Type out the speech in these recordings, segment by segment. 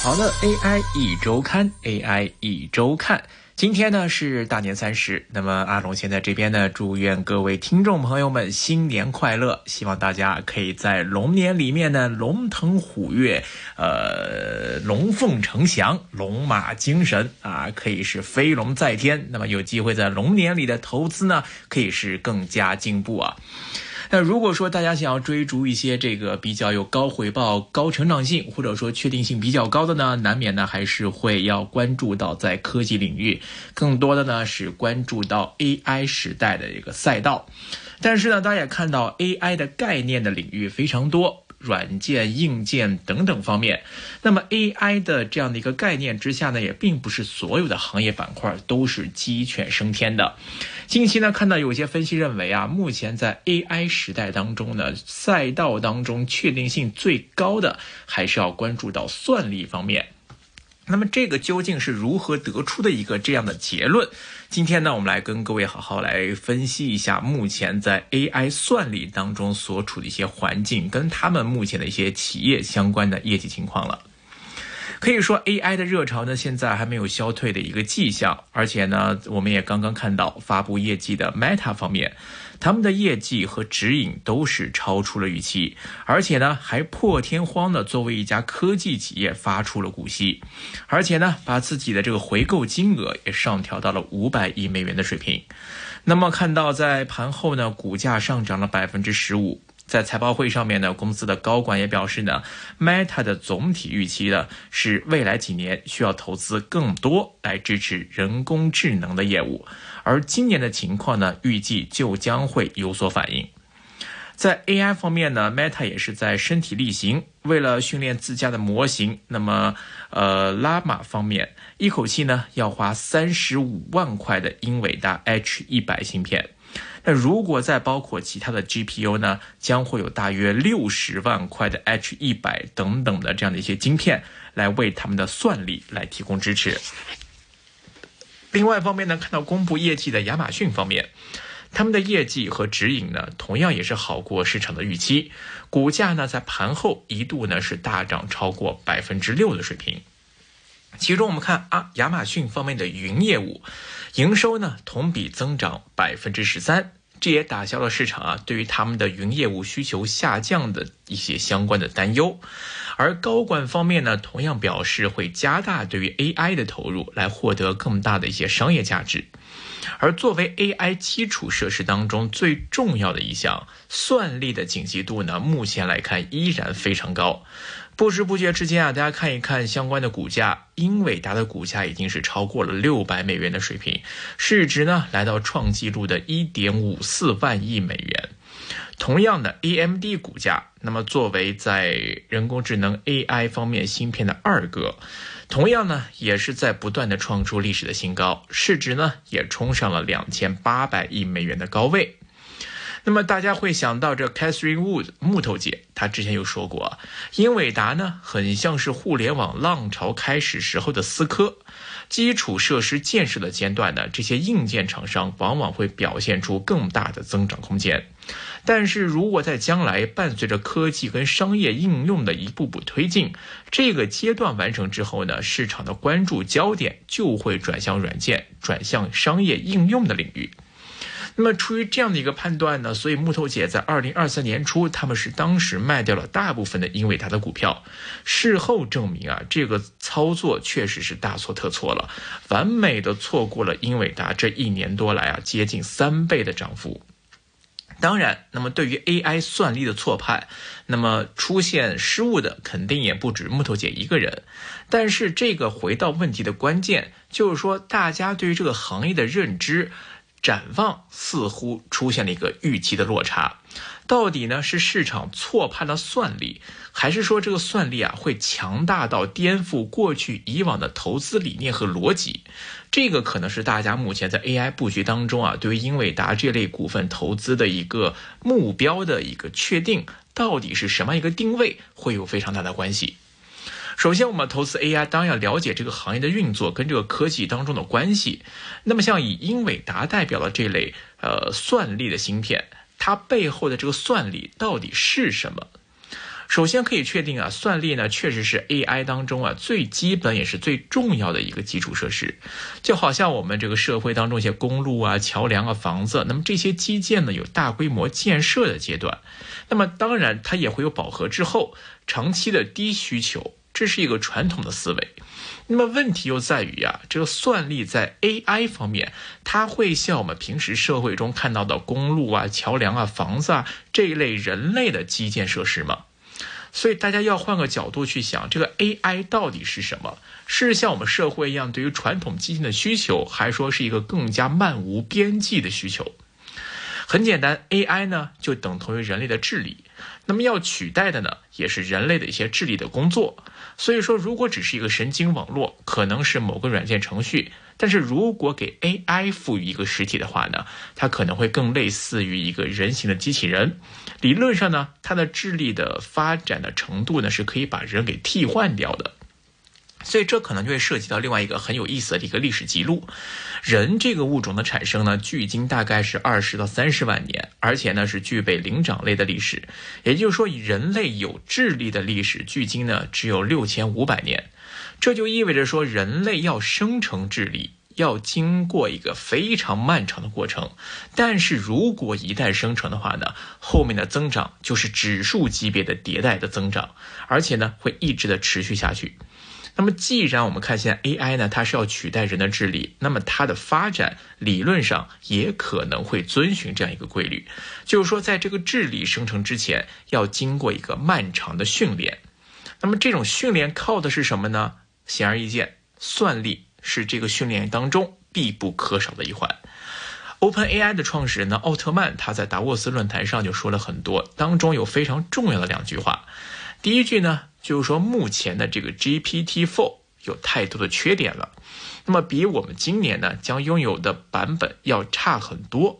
好的，AI 一周刊，AI 一周看。今天呢是大年三十，那么阿龙现在这边呢，祝愿各位听众朋友们新年快乐，希望大家可以在龙年里面呢龙腾虎跃，呃，龙凤呈祥，龙马精神啊，可以是飞龙在天。那么有机会在龙年里的投资呢，可以是更加进步啊。那如果说大家想要追逐一些这个比较有高回报、高成长性，或者说确定性比较高的呢，难免呢还是会要关注到在科技领域，更多的呢是关注到 AI 时代的一个赛道。但是呢，大家也看到 AI 的概念的领域非常多。软件、硬件等等方面，那么 AI 的这样的一个概念之下呢，也并不是所有的行业板块都是鸡犬升天的。近期呢，看到有些分析认为啊，目前在 AI 时代当中呢，赛道当中确定性最高的还是要关注到算力方面。那么这个究竟是如何得出的一个这样的结论？今天呢，我们来跟各位好好来分析一下目前在 AI 算力当中所处的一些环境，跟他们目前的一些企业相关的业绩情况了。可以说，AI 的热潮呢，现在还没有消退的一个迹象，而且呢，我们也刚刚看到发布业绩的 Meta 方面。他们的业绩和指引都是超出了预期，而且呢，还破天荒的作为一家科技企业发出了股息，而且呢，把自己的这个回购金额也上调到了五百亿美元的水平。那么看到在盘后呢，股价上涨了百分之十五。在财报会上面呢，公司的高管也表示呢，Meta 的总体预期呢是未来几年需要投资更多来支持人工智能的业务，而今年的情况呢，预计就将会有所反应。在 AI 方面呢，Meta 也是在身体力行，为了训练自家的模型，那么呃，拉玛方面一口气呢要花三十五万块的英伟达 H 一百芯片。那如果再包括其他的 GPU 呢，将会有大约六十万块的 H 一百等等的这样的一些晶片，来为他们的算力来提供支持。另外一方面呢，看到公布业绩的亚马逊方面，他们的业绩和指引呢，同样也是好过市场的预期，股价呢在盘后一度呢是大涨超过百分之六的水平。其中我们看啊，亚马逊方面的云业务营收呢同比增长百分之十三，这也打消了市场啊对于他们的云业务需求下降的一些相关的担忧。而高管方面呢，同样表示会加大对于 AI 的投入，来获得更大的一些商业价值。而作为 AI 基础设施当中最重要的一项，算力的紧急度呢，目前来看依然非常高。不知不觉之间啊，大家看一看相关的股价，英伟达的股价已经是超过了六百美元的水平，市值呢来到创纪录的一点五四万亿美元。同样的，AMD 股价，那么作为在人工智能 AI 方面芯片的二哥，同样呢也是在不断的创出历史的新高，市值呢也冲上了两千八百亿美元的高位。那么大家会想到这 Catherine Wood 木头姐，她之前有说过，英伟达呢很像是互联网浪潮开始时候的思科，基础设施建设的阶段呢，这些硬件厂商往往会表现出更大的增长空间。但是如果在将来伴随着科技跟商业应用的一步步推进，这个阶段完成之后呢，市场的关注焦点就会转向软件，转向商业应用的领域。那么，出于这样的一个判断呢，所以木头姐在二零二三年初，他们是当时卖掉了大部分的英伟达的股票。事后证明啊，这个操作确实是大错特错了，完美的错过了英伟达这一年多来啊接近三倍的涨幅。当然，那么对于 AI 算力的错判，那么出现失误的肯定也不止木头姐一个人。但是，这个回到问题的关键，就是说大家对于这个行业的认知。展望似乎出现了一个预期的落差，到底呢是市场错判了算力，还是说这个算力啊会强大到颠覆过去以往的投资理念和逻辑？这个可能是大家目前在 AI 布局当中啊，对于英伟达这类股份投资的一个目标的一个确定，到底是什么一个定位，会有非常大的关系。首先，我们投资 AI，当然要了解这个行业的运作跟这个科技当中的关系。那么，像以英伟达代表的这类呃算力的芯片，它背后的这个算力到底是什么？首先可以确定啊，算力呢确实是 AI 当中啊最基本也是最重要的一个基础设施。就好像我们这个社会当中一些公路啊、桥梁啊、房子，那么这些基建呢有大规模建设的阶段，那么当然它也会有饱和之后长期的低需求，这是一个传统的思维。那么问题又在于啊，这个算力在 AI 方面，它会像我们平时社会中看到的公路啊、桥梁啊、房子啊这一类人类的基建设施吗？所以大家要换个角度去想，这个 AI 到底是什么？是像我们社会一样对于传统基金的需求，还说是一个更加漫无边际的需求？很简单，AI 呢就等同于人类的智力，那么要取代的呢也是人类的一些智力的工作。所以说，如果只是一个神经网络，可能是某个软件程序；但是如果给 AI 赋予一个实体的话呢，它可能会更类似于一个人形的机器人。理论上呢，它的智力的发展的程度呢，是可以把人给替换掉的。所以这可能就会涉及到另外一个很有意思的一个历史记录。人这个物种的产生呢，距今大概是二十到三十万年，而且呢是具备灵长类的历史。也就是说，人类有智力的历史，距今呢只有六千五百年。这就意味着说，人类要生成智力，要经过一个非常漫长的过程。但是如果一旦生成的话呢，后面的增长就是指数级别的迭代的增长，而且呢会一直的持续下去。那么，既然我们看现在 AI 呢，它是要取代人的智力，那么它的发展理论上也可能会遵循这样一个规律，就是说，在这个智力生成之前，要经过一个漫长的训练。那么，这种训练靠的是什么呢？显而易见，算力是这个训练当中必不可少的一环。OpenAI 的创始人呢，奥特曼，他在达沃斯论坛上就说了很多，当中有非常重要的两句话。第一句呢。就是说，目前的这个 GPT-4 有太多的缺点了，那么比我们今年呢将拥有的版本要差很多，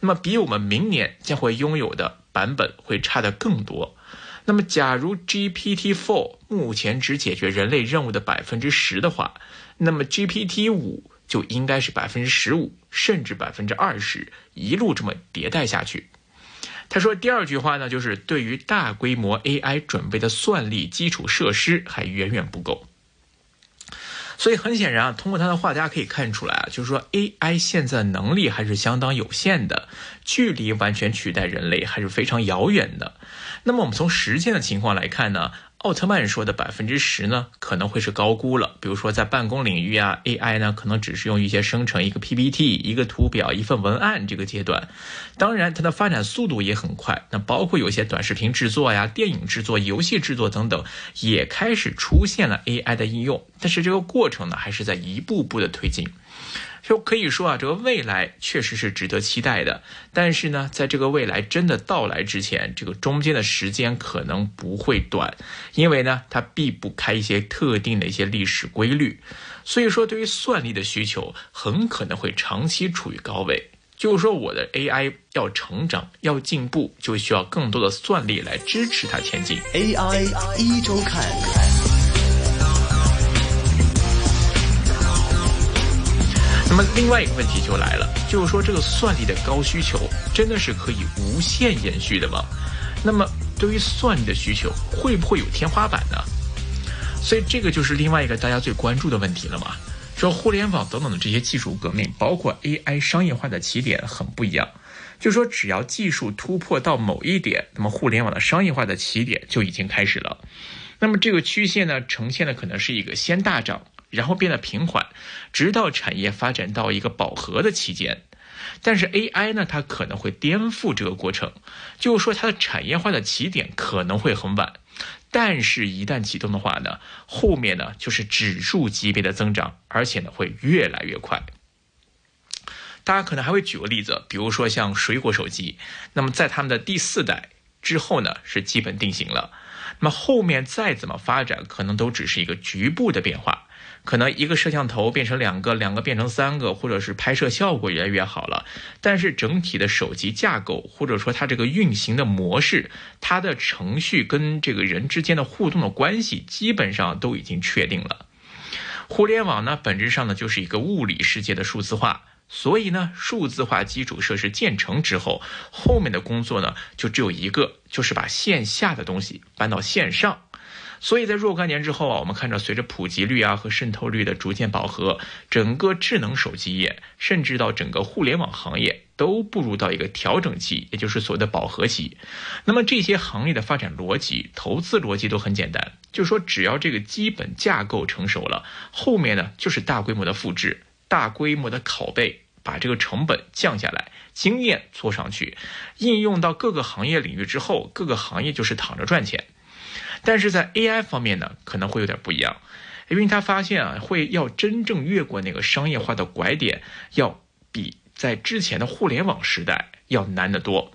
那么比我们明年将会拥有的版本会差的更多。那么，假如 GPT-4 目前只解决人类任务的百分之十的话，那么 GPT-5 就应该是百分之十五，甚至百分之二十，一路这么迭代下去。他说第二句话呢，就是对于大规模 AI 准备的算力基础设施还远远不够。所以很显然啊，通过他的话，大家可以看出来啊，就是说 AI 现在能力还是相当有限的，距离完全取代人类还是非常遥远的。那么我们从实践的情况来看呢？奥特曼说的百分之十呢，可能会是高估了。比如说在办公领域啊，AI 呢可能只是用一些生成一个 PPT、一个图表、一份文案这个阶段。当然，它的发展速度也很快。那包括有些短视频制作呀、电影制作、游戏制作等等，也开始出现了 AI 的应用。但是这个过程呢，还是在一步步的推进。就可以说啊，这个未来确实是值得期待的。但是呢，在这个未来真的到来之前，这个中间的时间可能不会短，因为呢，它避不开一些特定的一些历史规律。所以说，对于算力的需求很可能会长期处于高位。就是说，我的 AI 要成长、要进步，就需要更多的算力来支持它前进。AI 一周看。那么另外一个问题就来了，就是说这个算力的高需求真的是可以无限延续的吗？那么对于算力的需求会不会有天花板呢？所以这个就是另外一个大家最关注的问题了嘛。说互联网等等的这些技术革命，包括 AI 商业化的起点很不一样，就是说只要技术突破到某一点，那么互联网的商业化的起点就已经开始了。那么这个曲线呢，呈现的可能是一个先大涨。然后变得平缓，直到产业发展到一个饱和的期间。但是 AI 呢，它可能会颠覆这个过程，就是说它的产业化的起点可能会很晚，但是一旦启动的话呢，后面呢就是指数级别的增长，而且呢会越来越快。大家可能还会举个例子，比如说像水果手机，那么在他们的第四代之后呢，是基本定型了，那么后面再怎么发展，可能都只是一个局部的变化。可能一个摄像头变成两个，两个变成三个，或者是拍摄效果越来越好了。但是整体的手机架构，或者说它这个运行的模式，它的程序跟这个人之间的互动的关系，基本上都已经确定了。互联网呢，本质上呢就是一个物理世界的数字化。所以呢，数字化基础设施建成之后，后面的工作呢就只有一个，就是把线下的东西搬到线上。所以在若干年之后啊，我们看着随着普及率啊和渗透率的逐渐饱和，整个智能手机业，甚至到整个互联网行业，都步入到一个调整期，也就是所谓的饱和期。那么这些行业的发展逻辑、投资逻辑都很简单，就是说只要这个基本架构成熟了，后面呢就是大规模的复制、大规模的拷贝，把这个成本降下来，经验做上去，应用到各个行业领域之后，各个行业就是躺着赚钱。但是在 AI 方面呢，可能会有点不一样，因为他发现啊，会要真正越过那个商业化的拐点，要比在之前的互联网时代要难得多。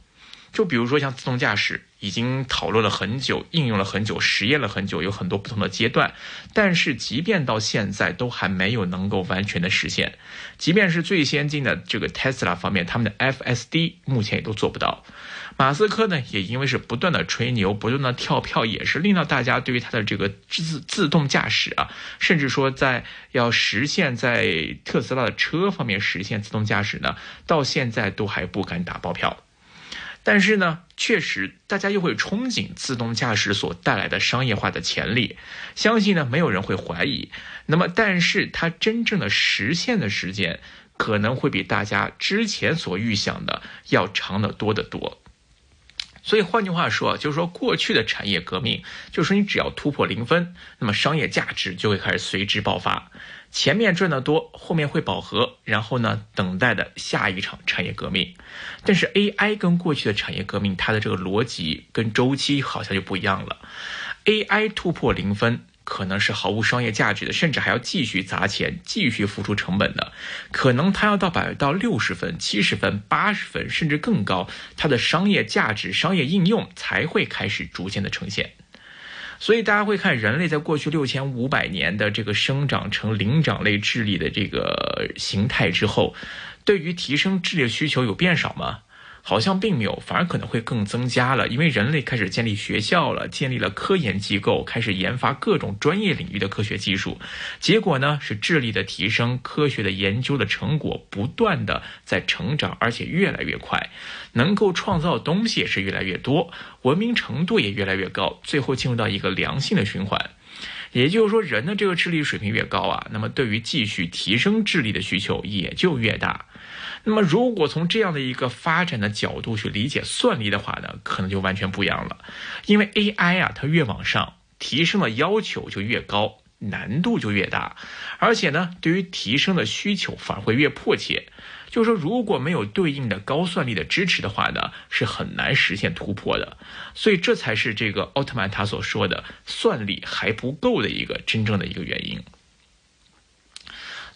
就比如说像自动驾驶，已经讨论了很久，应用了很久，实验了很久，有很多不同的阶段。但是即便到现在，都还没有能够完全的实现。即便是最先进的这个 Tesla 方面，他们的 FSD 目前也都做不到。马斯克呢，也因为是不断的吹牛，不断的跳票，也是令到大家对于他的这个自自动驾驶啊，甚至说在要实现在特斯拉的车方面实现自动驾驶呢，到现在都还不敢打包票。但是呢，确实大家又会憧憬自动驾驶所带来的商业化的潜力，相信呢没有人会怀疑。那么，但是它真正的实现的时间，可能会比大家之前所预想的要长得多得多。所以换句话说，就是说过去的产业革命，就是说你只要突破零分，那么商业价值就会开始随之爆发。前面赚得多，后面会饱和，然后呢，等待的下一场产业革命。但是 AI 跟过去的产业革命，它的这个逻辑跟周期好像就不一样了。AI 突破零分。可能是毫无商业价值的，甚至还要继续砸钱、继续付出成本的。可能它要到百到六十分、七十分、八十分，甚至更高，它的商业价值、商业应用才会开始逐渐的呈现。所以大家会看，人类在过去六千五百年的这个生长成灵长类智力的这个形态之后，对于提升智力的需求有变少吗？好像并没有，反而可能会更增加了，因为人类开始建立学校了，建立了科研机构，开始研发各种专业领域的科学技术。结果呢，是智力的提升，科学的研究的成果不断的在成长，而且越来越快，能够创造的东西也是越来越多，文明程度也越来越高，最后进入到一个良性的循环。也就是说，人的这个智力水平越高啊，那么对于继续提升智力的需求也就越大。那么，如果从这样的一个发展的角度去理解算力的话呢，可能就完全不一样了。因为 AI 啊，它越往上提升的要求就越高，难度就越大，而且呢，对于提升的需求反而会越迫切。就是说，如果没有对应的高算力的支持的话呢，是很难实现突破的。所以，这才是这个奥特曼他所说的算力还不够的一个真正的一个原因。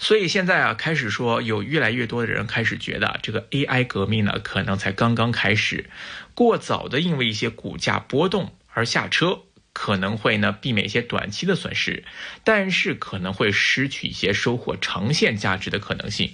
所以现在啊，开始说有越来越多的人开始觉得这个 AI 革命呢，可能才刚刚开始，过早的因为一些股价波动而下车，可能会呢避免一些短期的损失，但是可能会失去一些收获长线价值的可能性。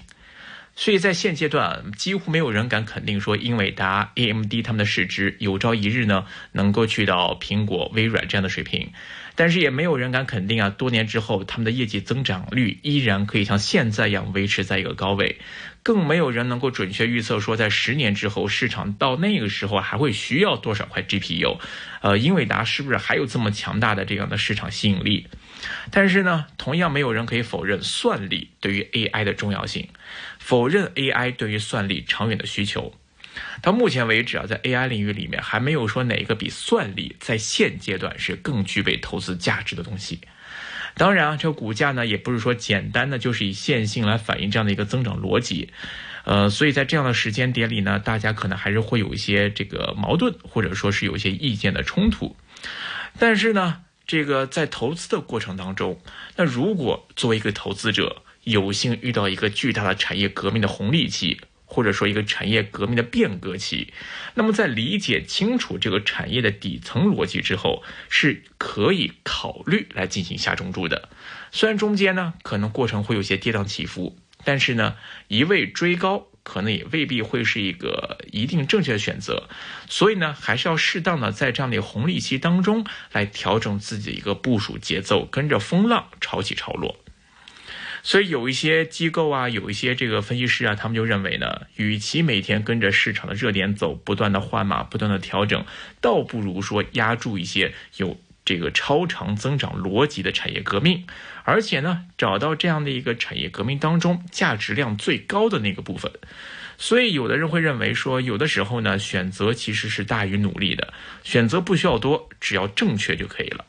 所以在现阶段，几乎没有人敢肯定说英伟达、AMD 他们的市值有朝一日呢能够去到苹果、微软这样的水平。但是也没有人敢肯定啊，多年之后他们的业绩增长率依然可以像现在一样维持在一个高位，更没有人能够准确预测说在十年之后市场到那个时候还会需要多少块 GPU，呃，英伟达是不是还有这么强大的这样的市场吸引力？但是呢，同样没有人可以否认算力对于 AI 的重要性，否认 AI 对于算力长远的需求。到目前为止啊，在 AI 领域里面，还没有说哪个比算力在现阶段是更具备投资价值的东西。当然啊，这个股价呢，也不是说简单的就是以线性来反映这样的一个增长逻辑。呃，所以在这样的时间点里呢，大家可能还是会有一些这个矛盾，或者说是有一些意见的冲突。但是呢，这个在投资的过程当中，那如果作为一个投资者，有幸遇到一个巨大的产业革命的红利期。或者说一个产业革命的变革期，那么在理解清楚这个产业的底层逻辑之后，是可以考虑来进行下重注的。虽然中间呢可能过程会有些跌宕起伏，但是呢一味追高可能也未必会是一个一定正确的选择。所以呢还是要适当的在这样的红利期当中来调整自己的一个部署节奏，跟着风浪潮起潮落。所以有一些机构啊，有一些这个分析师啊，他们就认为呢，与其每天跟着市场的热点走，不断的换马，不断的调整，倒不如说压住一些有这个超长增长逻辑的产业革命，而且呢，找到这样的一个产业革命当中价值量最高的那个部分。所以有的人会认为说，有的时候呢，选择其实是大于努力的，选择不需要多，只要正确就可以了。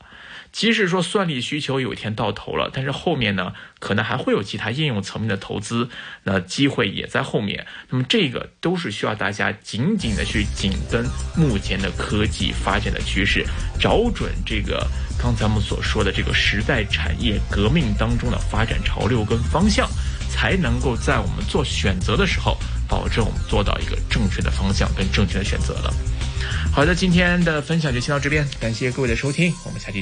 即使说算力需求有一天到头了，但是后面呢，可能还会有其他应用层面的投资，那机会也在后面。那么这个都是需要大家紧紧的去紧跟目前的科技发展的趋势，找准这个刚才我们所说的这个时代产业革命当中的发展潮流跟方向，才能够在我们做选择的时候，保证我们做到一个正确的方向跟正确的选择了。好的，今天的分享就先到这边，感谢各位的收听，我们下期见。